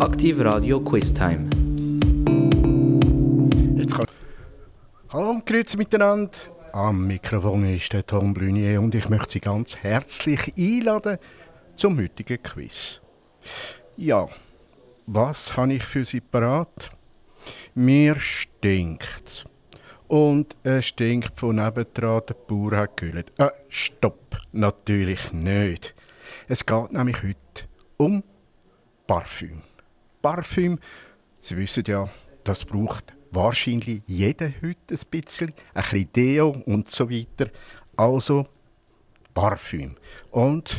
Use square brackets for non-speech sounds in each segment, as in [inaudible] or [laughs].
Aktiv Radio Quiz Time. Jetzt kann Hallo und grüezi miteinander. Am Mikrofon ist der Tom Brunier und ich möchte Sie ganz herzlich einladen zum heutigen Quiz. Ja, was habe ich für Sie parat? Mir stinkt Und es stinkt von nebendran, der Bauer hat gehüllt. Äh, stopp, natürlich nicht. Es geht nämlich heute um Parfüm. Parfüm, Sie wissen ja, das braucht wahrscheinlich jeder heute ein bisschen. Ein bisschen Deo und so weiter. Also Parfüm. Und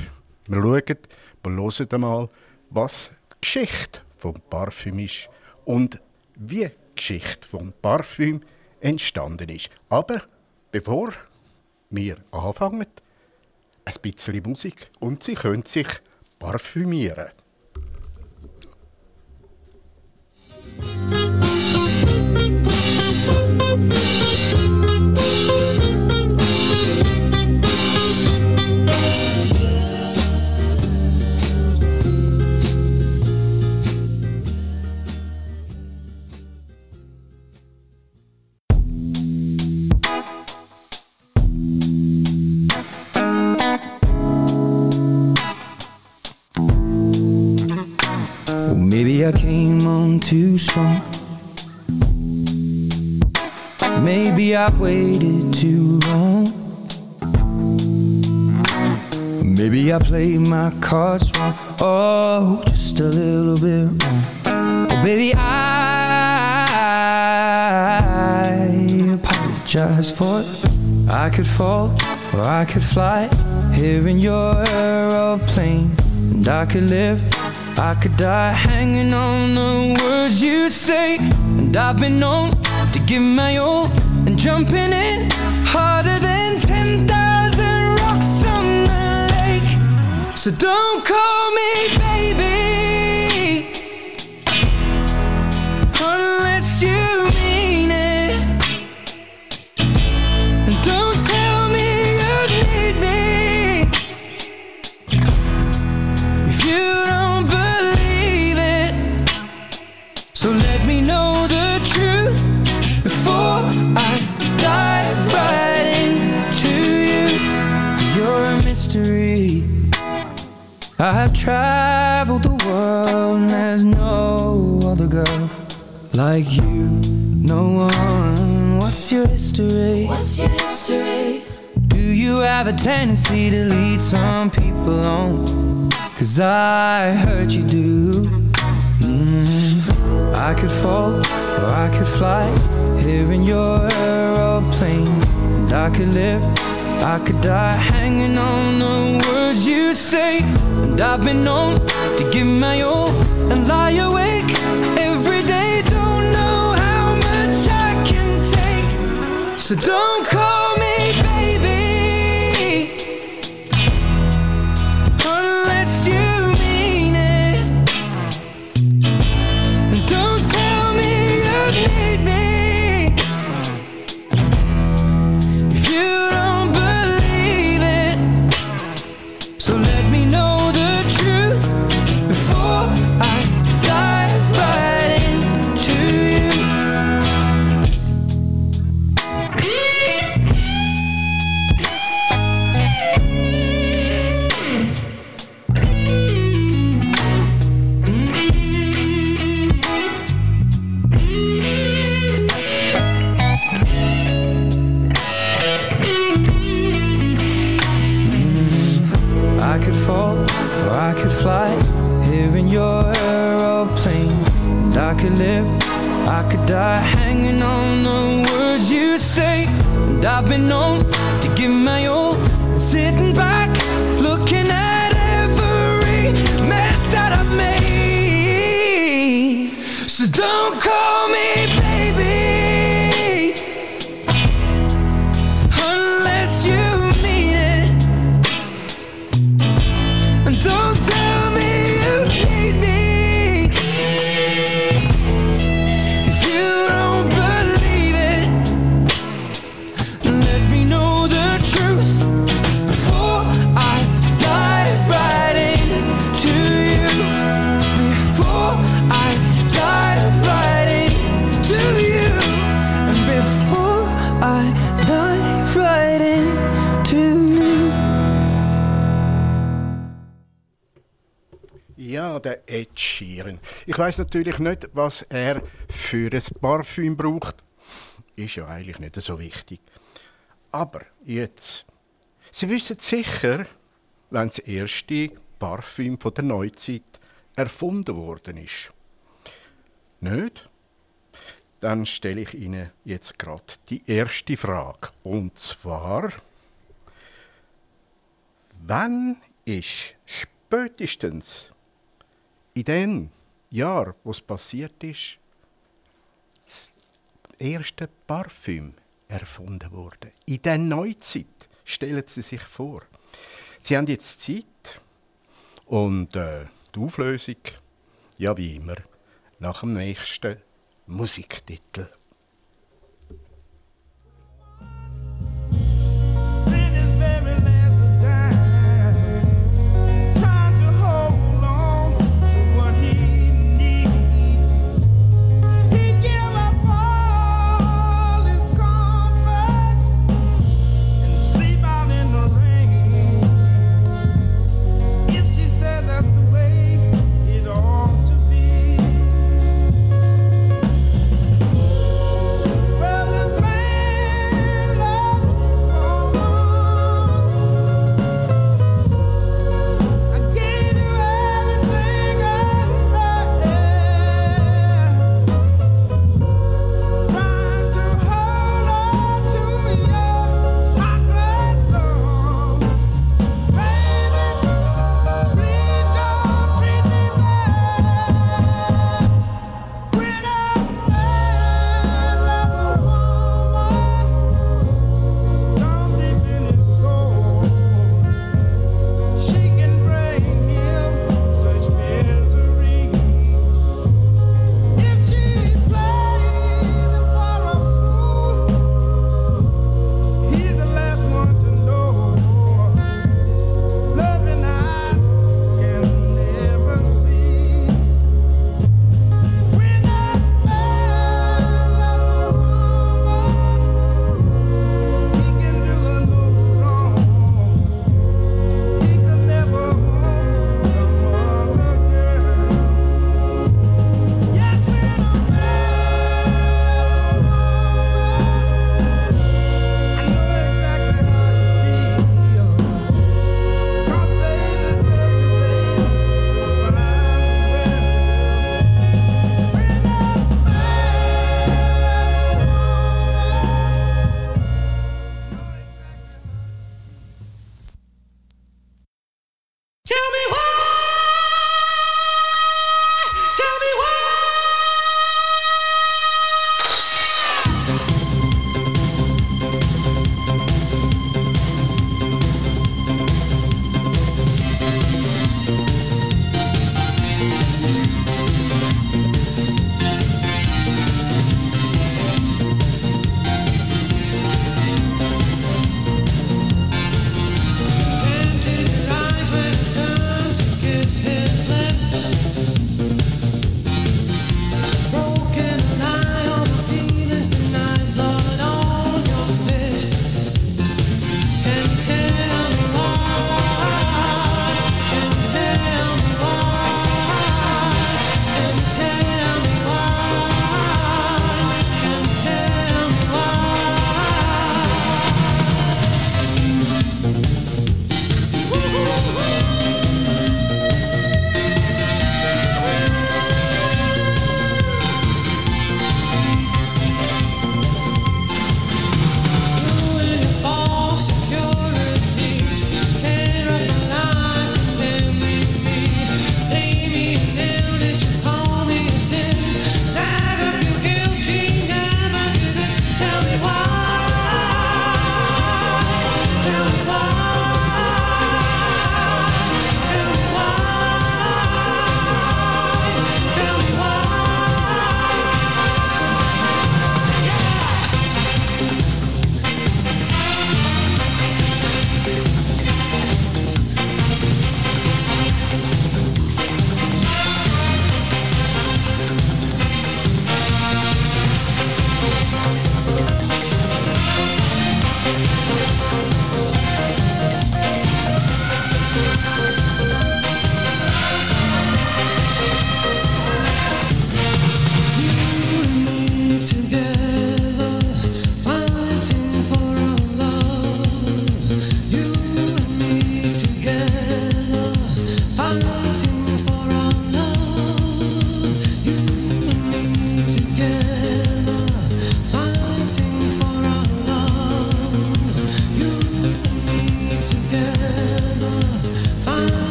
wir schauen, wir hören einmal, was die Geschichte vom Parfüm ist und wie die Geschichte vom Parfüm entstanden ist. Aber bevor wir anfangen, ein bisschen Musik und Sie können sich parfümieren. I came too strong. Maybe I waited too long. Maybe I played my cards wrong. Oh, just a little bit wrong. Oh, baby, I apologize for it. I could fall or I could fly here in your aeroplane, and I could live I could die hanging on the words you say. And I've been known to give my all And jumping in harder than 10,000 rocks on the lake. So don't call me baby I've traveled the world and there's no other girl like you No one What's your history? What's your history? Do you have a tendency to lead some people on? Cause I heard you do. Mm. I could fall or I could fly here in your aeroplane. And I could live, I could die hanging on the words you say. And I've been known to give my all and lie awake every day. Don't know how much I can take. So don't natürlich nicht, was er für ein Parfüm braucht. Ist ja eigentlich nicht so wichtig. Aber jetzt. Sie wissen sicher, wenn das erste Parfüm von der Neuzeit erfunden worden ist. Nicht? Dann stelle ich Ihnen jetzt gerade die erste Frage. Und zwar, wann ist spätestens in dem Jahr, wo es passiert ist, das erste Parfüm erfunden worden. In der Neuzeit. Stellen Sie sich vor. Sie haben jetzt Zeit und äh, die Auflösung, ja wie immer, nach dem nächsten Musiktitel.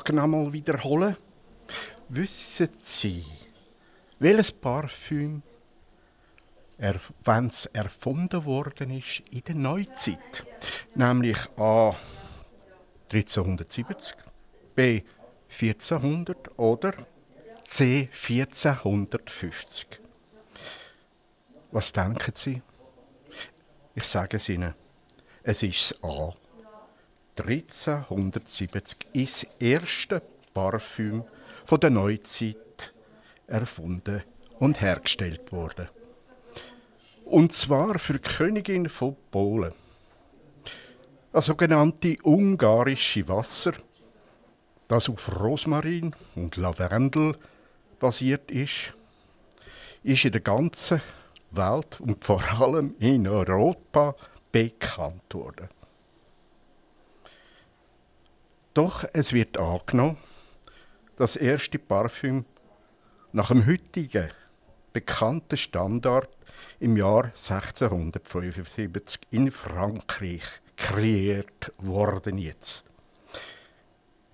Frage nochmal wiederholen. Wissen Sie, welches Parfüm, wenn es erfunden worden ist in der Neuzeit? Nämlich A. 1370, B. 1400 oder C. 1450. Was denken Sie? Ich sage es Ihnen. Es ist A. 1370 ist das erste Parfüm der Neuzeit erfunden und hergestellt worden. Und zwar für die Königin von Polen. Das sogenannte ungarische Wasser, das auf Rosmarin und Lavendel basiert ist, ist in der ganzen Welt und vor allem in Europa bekannt worden. Doch es wird angenommen, das erste Parfüm nach dem heutigen bekannten Standard im Jahr 1675 in Frankreich kreiert worden jetzt.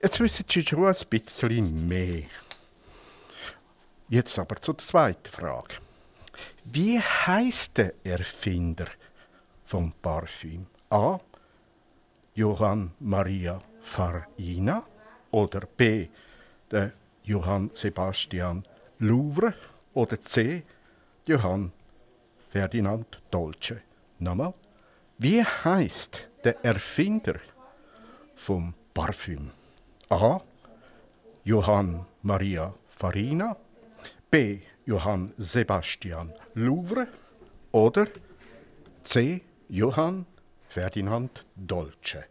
Jetzt wissen Sie schon ein bisschen mehr. Jetzt aber zur zweiten Frage. Wie heißt der Erfinder vom Parfüm? A. Johann Maria Farina oder B. der Johann Sebastian Louvre oder C. Johann Ferdinand Dolce. Nochmal. Wie heißt der Erfinder vom Parfüm? A. Johann Maria Farina, B. Johann Sebastian Louvre oder C. Johann Ferdinand Dolce.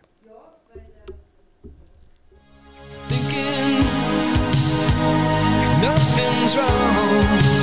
Nothing's wrong.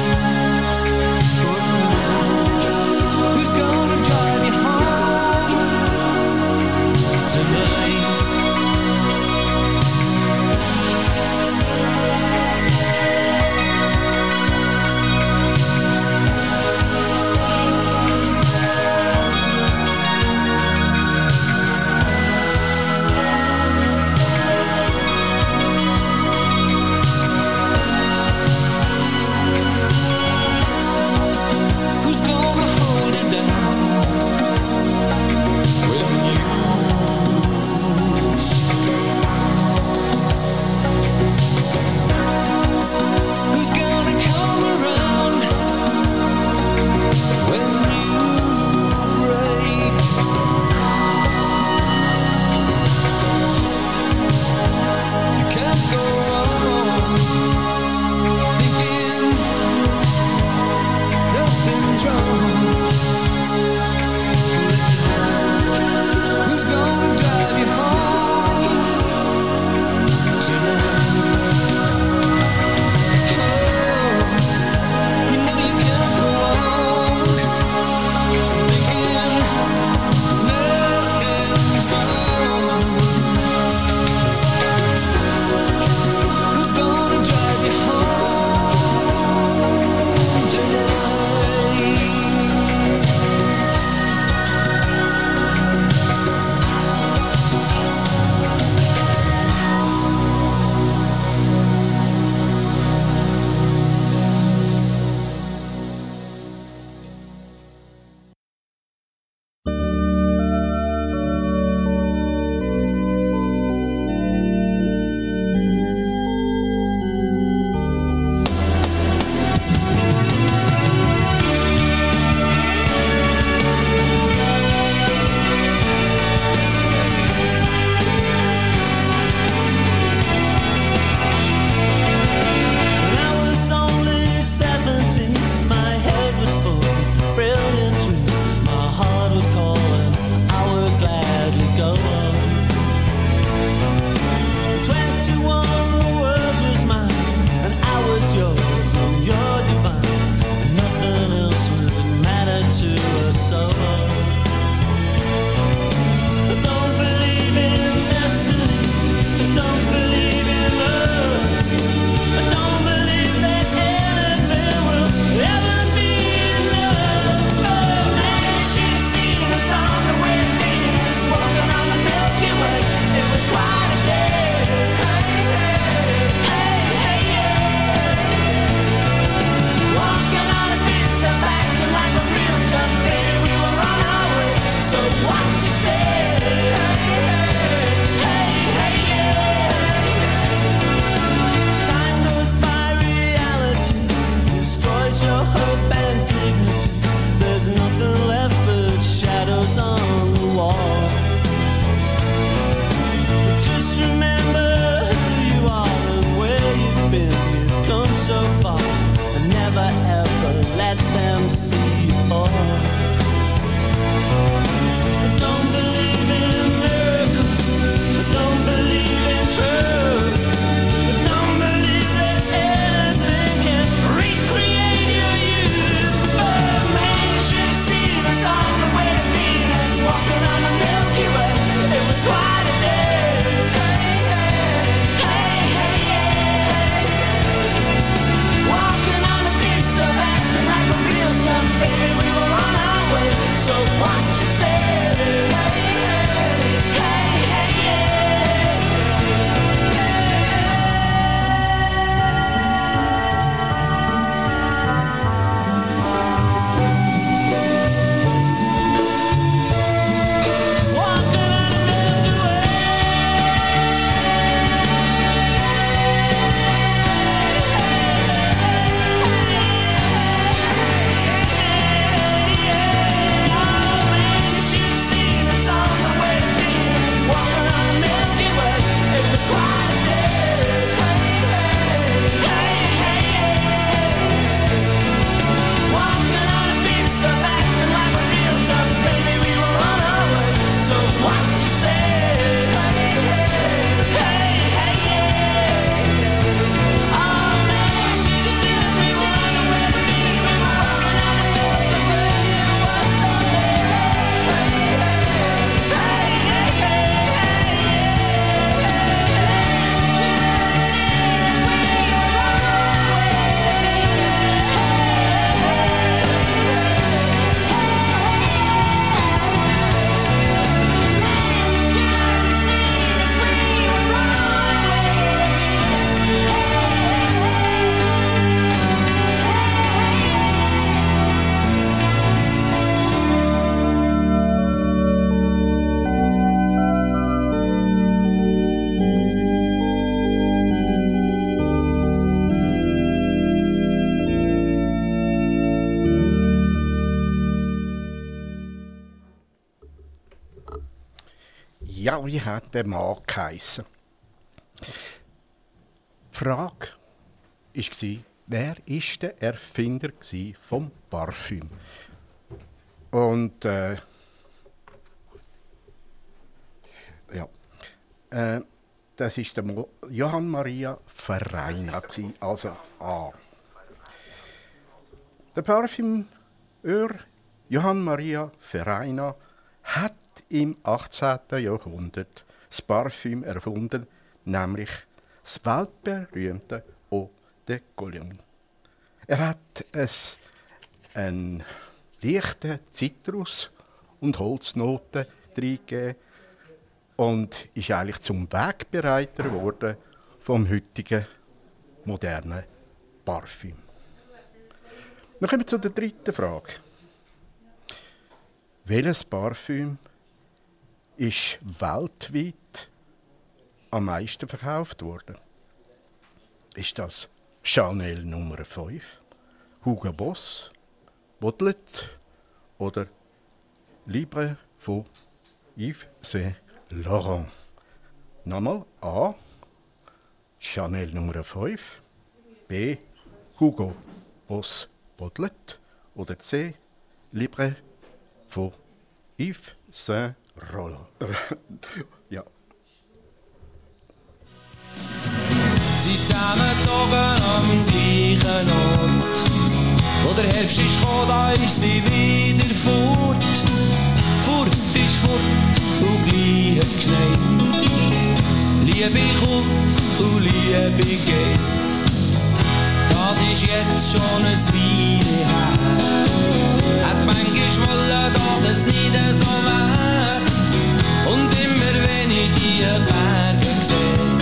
Wie hat der Mann geheissen? Die Frage war, wer war der Erfinder vom Parfüm? Und äh, ja, äh, das ist der Mo Johann Maria Ferreina, also A. Der Parfümeur Johann Maria Ferreina hat im 18. Jahrhundert das Parfüm erfunden, nämlich das weltberühmte Eau de Cologne. Er hat es einen leichten Zitrus- und Holznoten reingegeben und ist eigentlich zum Wegbereiter geworden vom heutigen modernen Parfüm. Dann kommen wir zu der dritten Frage. Welches Parfüm ist weltweit am meisten verkauft worden. Ist das Chanel Nummer 5, Hugo Boss, Baudelaire oder Libre von Yves Saint Laurent? Nochmal A. Chanel Nummer 5, B. Hugo Boss Baudelaire oder C. Libre von Yves Saint Roller. ja. Sie zusammengezogen am gleichen Ort. Wo der Herbst ist gekommen, da ist sie wieder fort. Fort ist fort und gleich hat es geschneit. Liebe kommt und Liebe geht. Das ist jetzt schon ein Weile her. Hat manchmal wollen, dass es nicht so wäre und immer wenn ich die Berge sehe,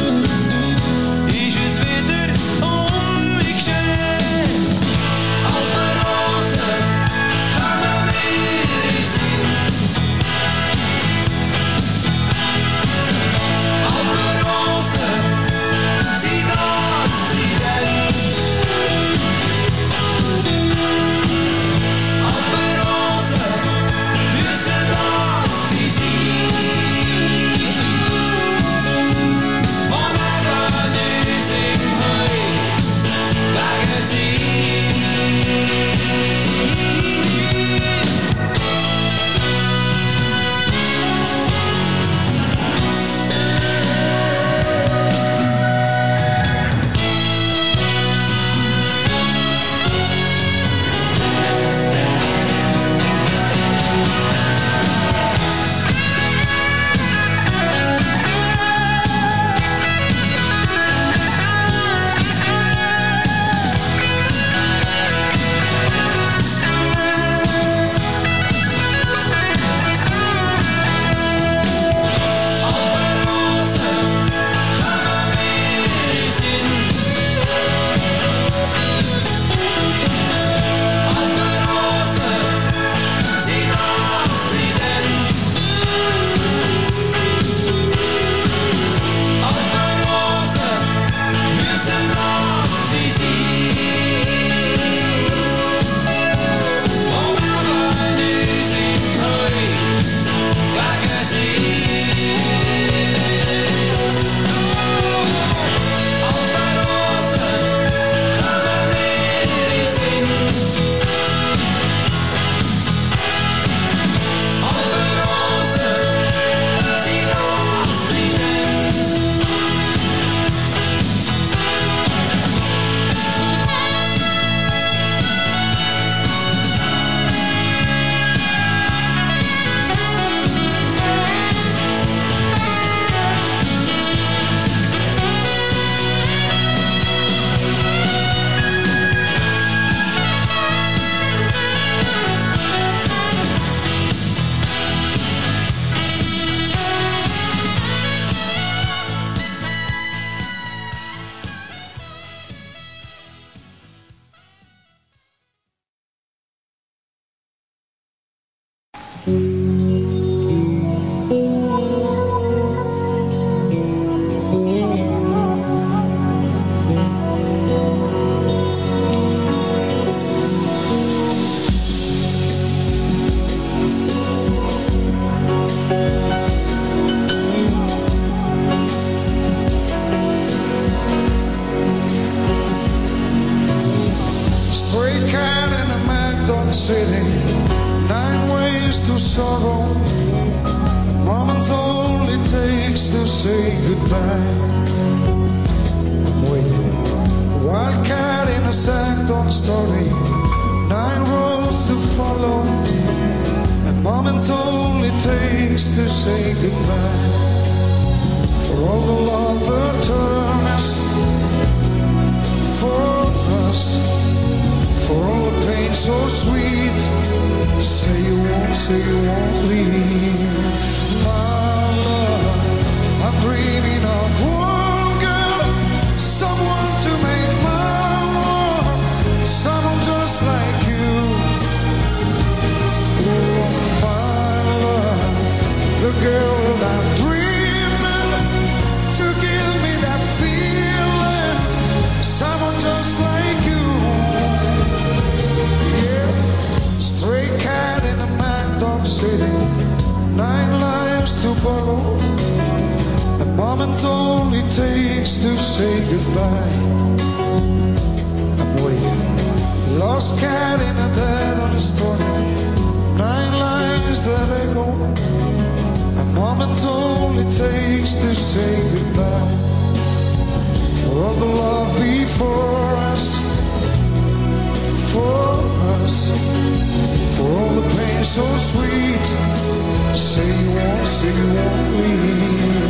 say goodbye. I'm waiting, wildcat in a sad dog story, nine roads to follow. A moment only takes to say goodbye. For all the love turned us, for us for all the pain so sweet. Say you won't, say you won't leave. My Dreaming of moment only takes to say goodbye. I'm waiting, lost cat in a dead on the story, nine lives that echo. A moment only takes to say goodbye. For all the love before us for us, for all the pain so sweet. Say you won't, say you won't leave.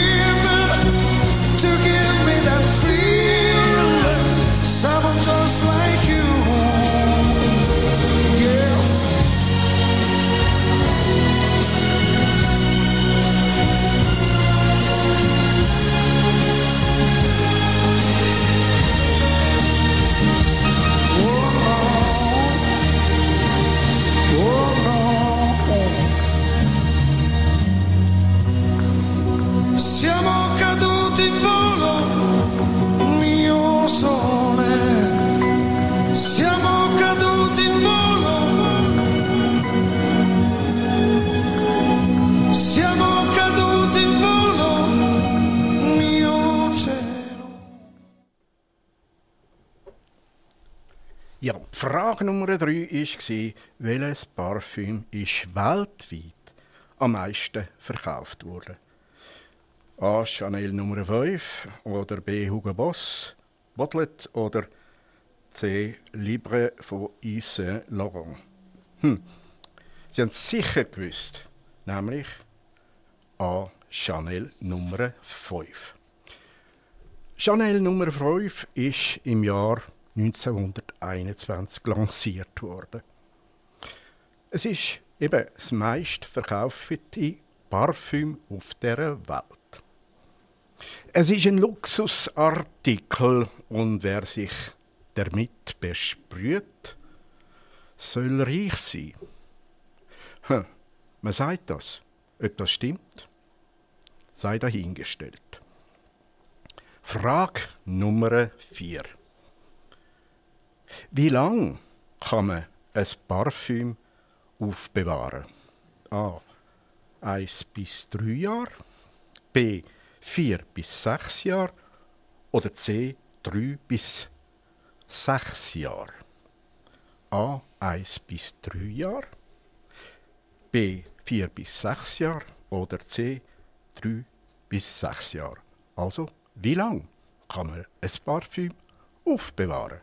war, welches Parfüm ist weltweit am meisten verkauft worden? A. Chanel Nummer 5 oder B. Hugo Boss, Bottlet oder C. Libre von Yves Saint Laurent. Hm. Sie haben es sicher gewusst, nämlich A. Chanel Nummer 5. Chanel Nummer 5 ist im Jahr 1921 lanciert worden. Es ist eben das meistverkaufte Parfüm auf der Welt. Es ist ein Luxusartikel und wer sich damit besprüht, soll reich sein. Hm, man sagt das. Ob das stimmt, sei dahingestellt. Frage Nummer 4. Wie lang kann man ein Parfüm aufbewahren? A. 1 bis 3 Jahre. B. 4 bis 6 Jahre. Oder C. 3 bis 6 Jahre. A. 1 bis 3 Jahre. B. 4 bis 6 Jahre. Oder C. 3 bis 6 Jahre. Also, wie lang kann man ein Parfüm aufbewahren?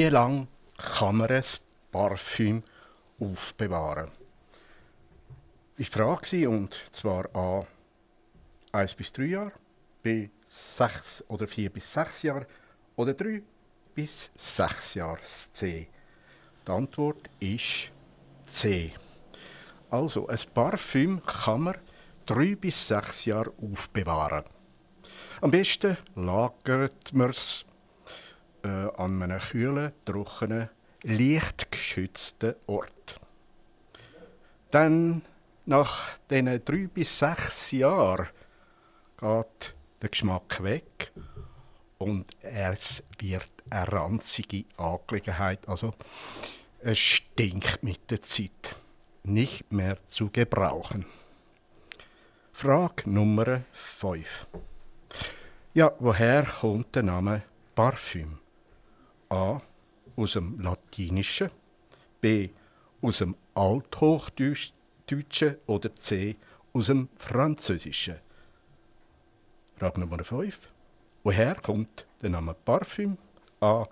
Wie lange kann man ein Parfüm aufbewahren? Ich frage sie und zwar A 1 bis 3 Jahre, B 6 oder 4 bis 6 Jahre oder 3 bis 6 Jahre C. Die Antwort ist C. Also, ein Parfüm kann man 3 bis 6 Jahre aufbewahren. Am besten lagert man es äh, an einem kühlen, trockenen, lichtgeschützten Ort. Dann, nach diesen 3 bis 6 Jahren, geht der Geschmack weg und es wird eine ranzige Angelegenheit. Also, es stinkt mit der Zeit. Nicht mehr zu gebrauchen. Frage Nummer 5. Ja, woher kommt der Name Parfüm? A. Aus dem Latinischen. B. Aus dem Althochdeutschen. Oder C. Aus dem Französischen. Frage Nummer 5. Woher kommt der Name Parfüm? A.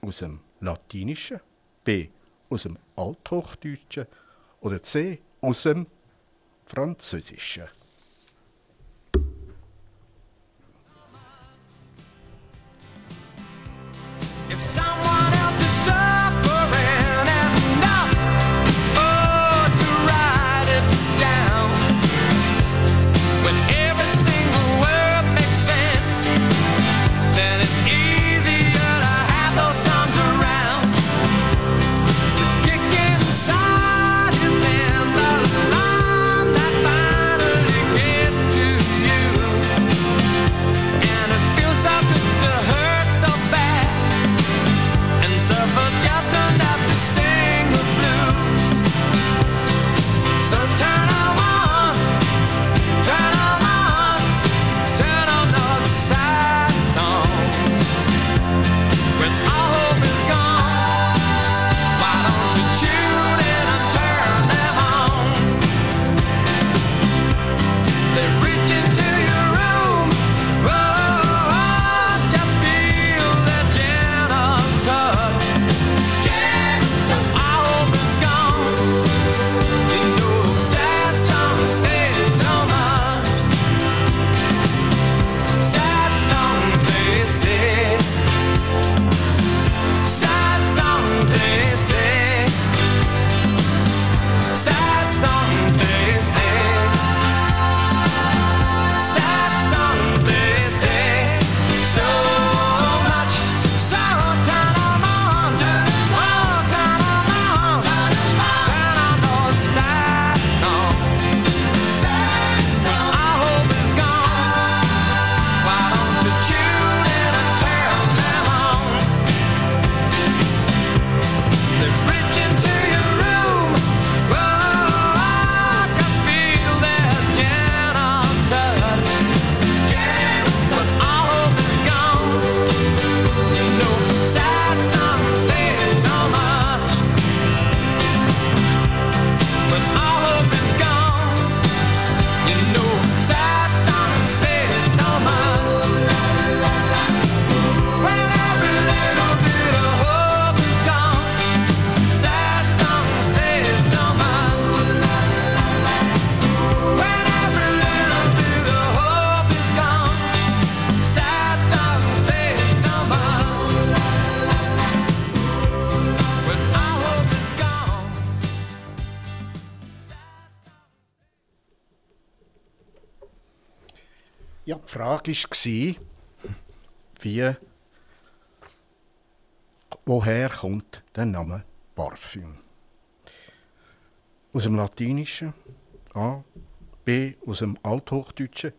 Aus dem Latinischen. B. Aus dem Althochdeutschen. Oder C. Aus dem Französischen. War, wie, woher kommt der Name Parfüm? Aus dem Latinischen, A, B, aus dem Althochdeutschen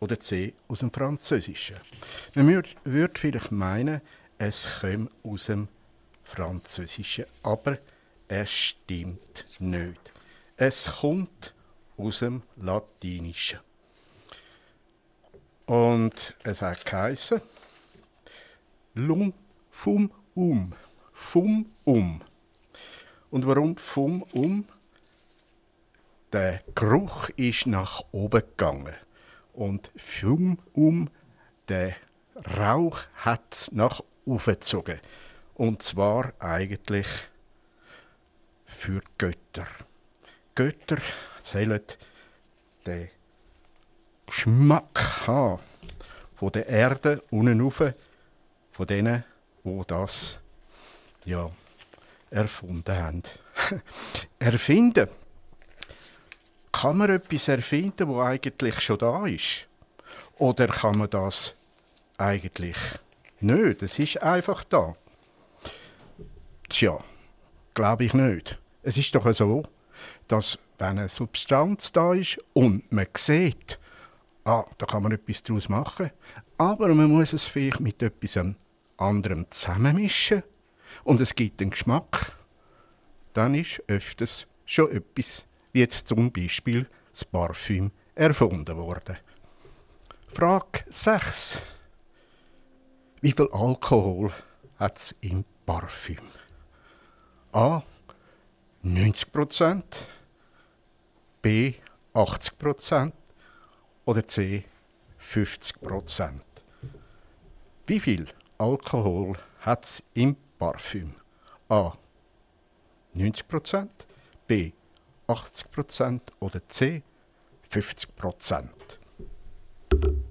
oder C, aus dem Französischen. Man würde würd vielleicht meinen, es käme aus dem Französischen, aber es stimmt nicht. Es kommt aus dem Latinischen. Und es hat geheißen, Lum fum um. Fum um. Und warum fum um? Der Geruch ist nach oben gegangen. Und fum um, der Rauch hat es nach oben gezogen. Und zwar eigentlich für Götter. Götter sollen den Geschmack haben von der Erde unten rauf, von denen, wo das ja, erfunden haben. [laughs] Erfinden. Kann man etwas erfinden, wo eigentlich schon da ist? Oder kann man das eigentlich nicht? Es ist einfach da. Tja, glaube ich nicht. Es ist doch so, dass wenn eine Substanz da ist und man sieht, ah, da kann man etwas daraus machen, aber man muss es vielleicht mit etwas anderem zusammenmischen und es gibt einen Geschmack, dann ist öfters schon etwas, wie jetzt zum Beispiel das Parfüm, erfunden worden. Frage 6. Wie viel Alkohol hat es im Parfüm? A. 90% B. 80 oder C. 50% Wie viel Alkohol hat es im Parfüm? A. 90% B. 80% oder C. 50 memories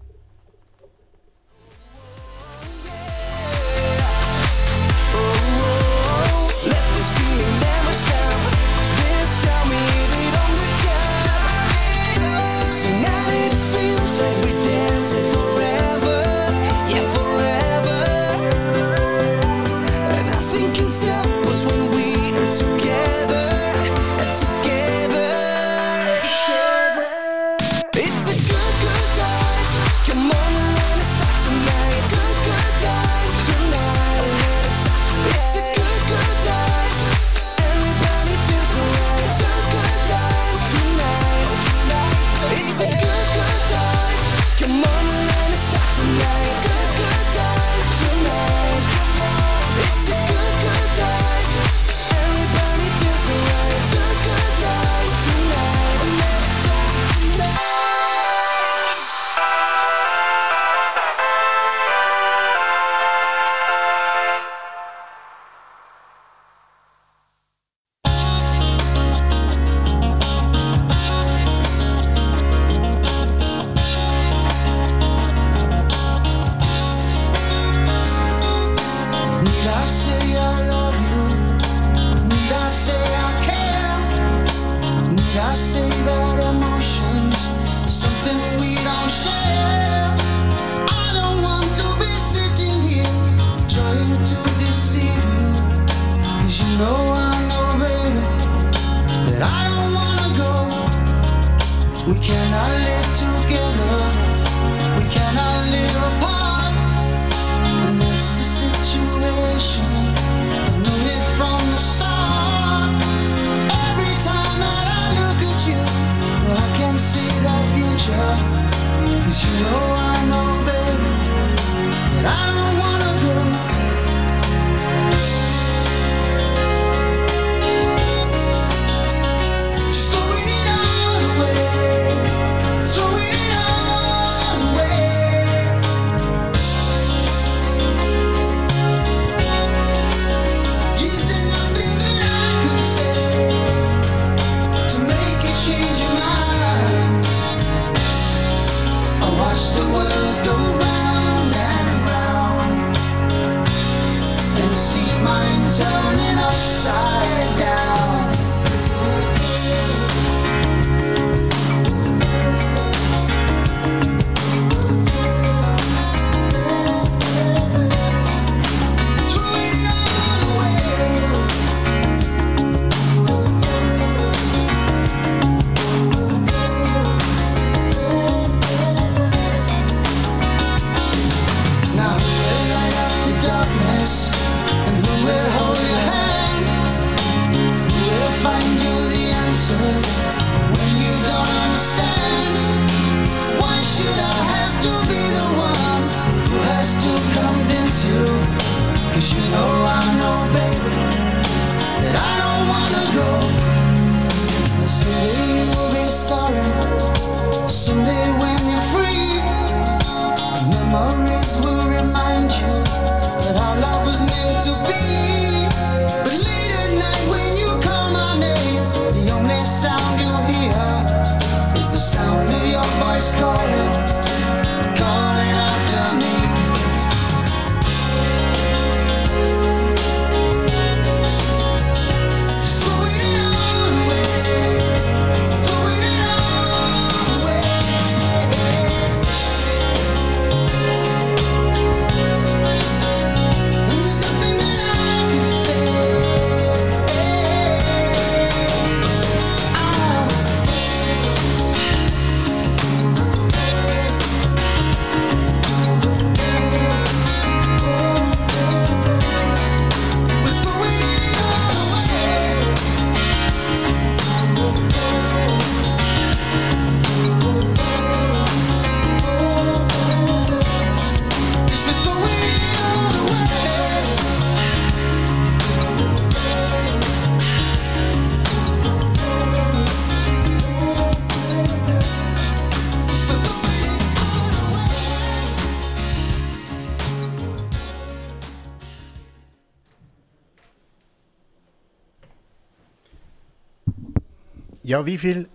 Ja, wie viel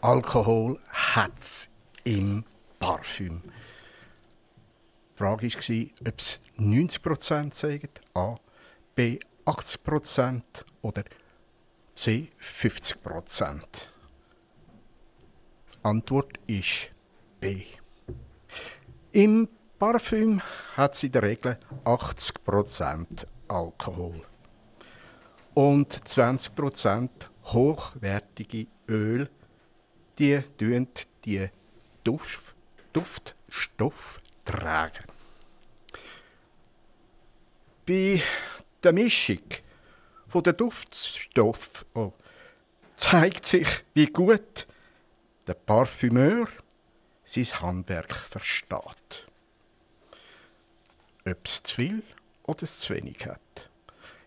Alkohol hat es im Parfüm? Die Frage war, ob es 90% sagen, A, B 80% oder C 50%. Antwort ist B. Im Parfüm hat sie in der Regel 80% Alkohol und 20% hochwertige Öl, die tun die Duft, Duftstoff tragen. Bei der Mischung von der Duftstoff oh, zeigt sich, wie gut der Parfümeur sein Handwerk versteht. Ob es zu viel oder zu wenig hat.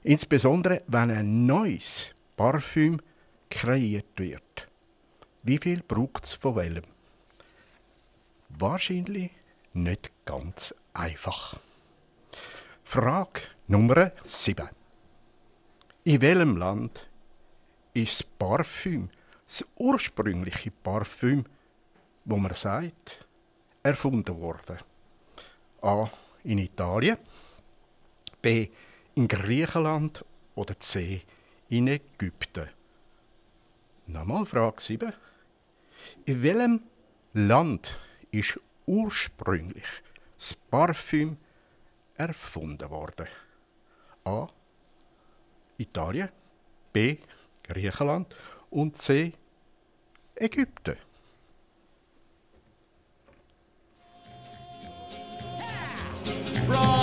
Insbesondere, wenn ein neues Parfüm kreiert wird. Wie viel braucht es von welchem? Wahrscheinlich nicht ganz einfach. Frage Nummer 7. In welchem Land ist das Parfüm, das ursprüngliche Parfüm, wo man sagt, erfunden worden? A. In Italien, B. In Griechenland oder C. In Ägypten. Nochmal Frage 7. In welchem Land ist ursprünglich das Parfüm erfunden worden? A. Italien, B. Griechenland und C. Ägypten. Ja.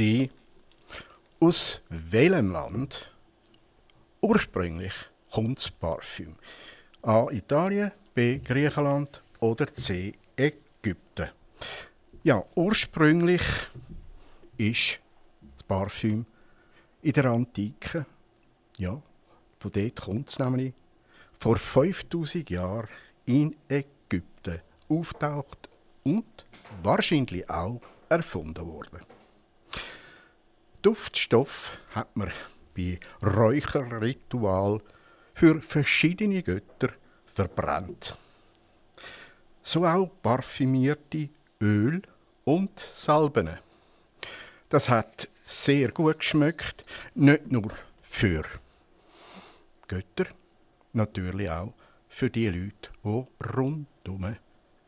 War, aus welchem Land ursprünglich kommt das Parfüm? A. Italien, B. Griechenland oder C. Ägypten? Ja, ursprünglich ist das Parfüm in der Antike, ja, von dort kommt es nämlich, vor 5000 Jahren in Ägypten auftaucht und wahrscheinlich auch erfunden worden. Duftstoff hat man bei Räucherritual für verschiedene Götter verbrannt. So auch parfümierte Öl und Salben. Das hat sehr gut geschmeckt, nicht nur für Götter, natürlich auch für die Leute, die rundum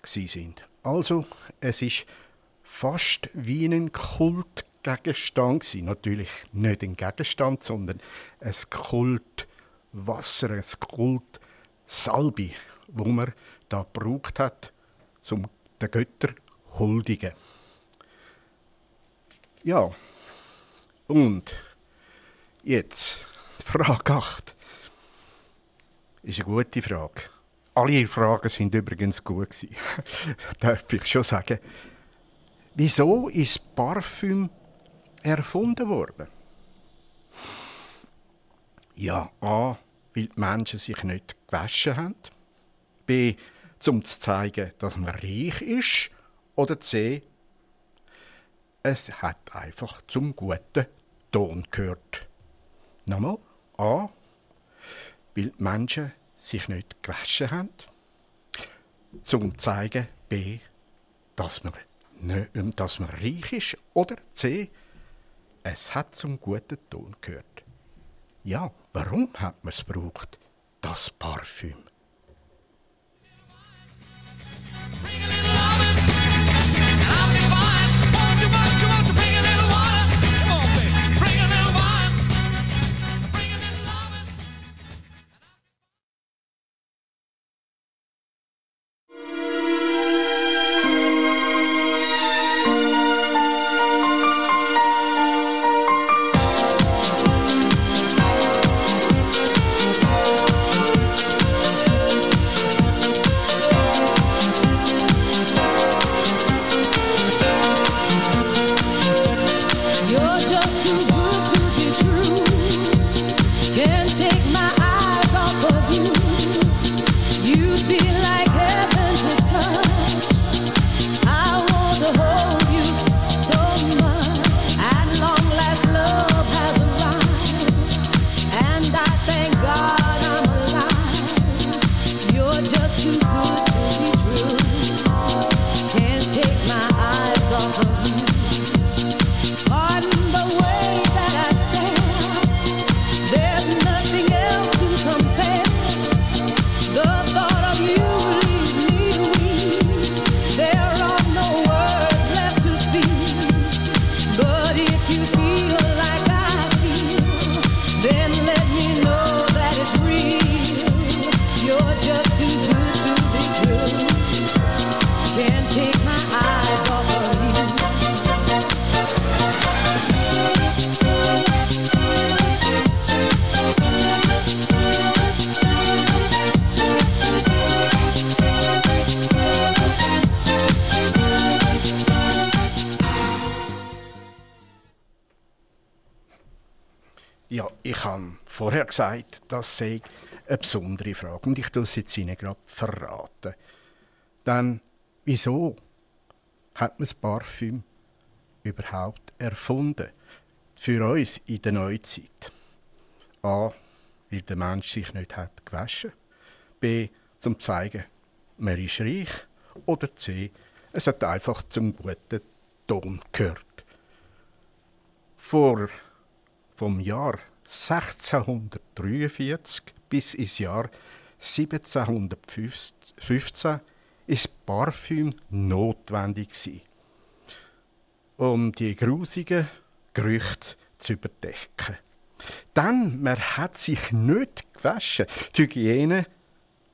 sind. Also, es ist fast wie ein Kultgegenstand gewesen. Natürlich nicht ein Gegenstand, sondern ein Kultwasser, ein Kultsalbe, wo man da gebraucht hat, um den Götter huldigen. Ja, und jetzt [laughs] Frage 8. Ist eine gute Frage. Alle Fragen sind übrigens gut. [laughs] Darf ich schon sagen. Wieso ist Parfüm erfunden worden? Ja, A, weil die Menschen sich nicht gewaschen haben. B, um zu zeigen, dass man reich ist. Oder C, es hat einfach zum guten Ton gehört. Nochmal, A, weil die Menschen sich nicht gewaschen haben, zum zeigen, B, dass man, nicht, dass man reich ist, oder C, es hat zum guten Ton gehört. Ja, warum hat man es gebraucht, das Parfüm? Gesagt, das sei eine besondere Frage. Und ich tue es jetzt Ihnen gerade verraten. Denn wieso hat man das Parfüm überhaupt erfunden? Für uns in der Neuzeit. A. Weil der Mensch sich nicht hat gewaschen. B. Zum zu zeigen, man ist reich. Oder C. Es hat einfach zum guten Ton gehört. Vor vom Jahr 1643 bis ins Jahr 1715 ist Parfüm notwendig gewesen, um die grusigen Gerüchte zu überdecken. Dann, man hat sich nicht gewaschen. Die Hygiene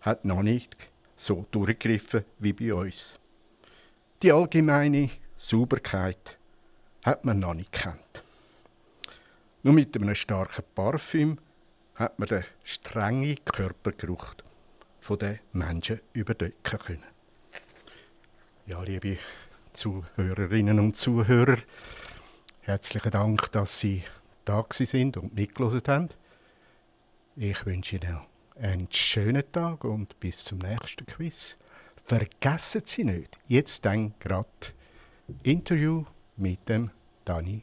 hat noch nicht so durchgegriffen wie bei uns. Die allgemeine Sauberkeit hat man noch nicht kennt. Nur mit einem starken Parfüm hat man den strengen Körpergeruch der Menschen überdecken können. Ja, liebe Zuhörerinnen und Zuhörer, herzlichen Dank, dass Sie da sind und mitgelesen haben. Ich wünsche Ihnen einen schönen Tag und bis zum nächsten Quiz. Vergessen Sie nicht, jetzt dann gerade Interview mit dem Dani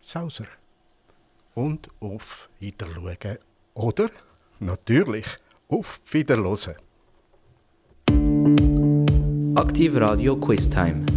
Sauser. Und auf Wiederschauen oder natürlich auf Wiederhören. Aktiv Radio Quiz Time.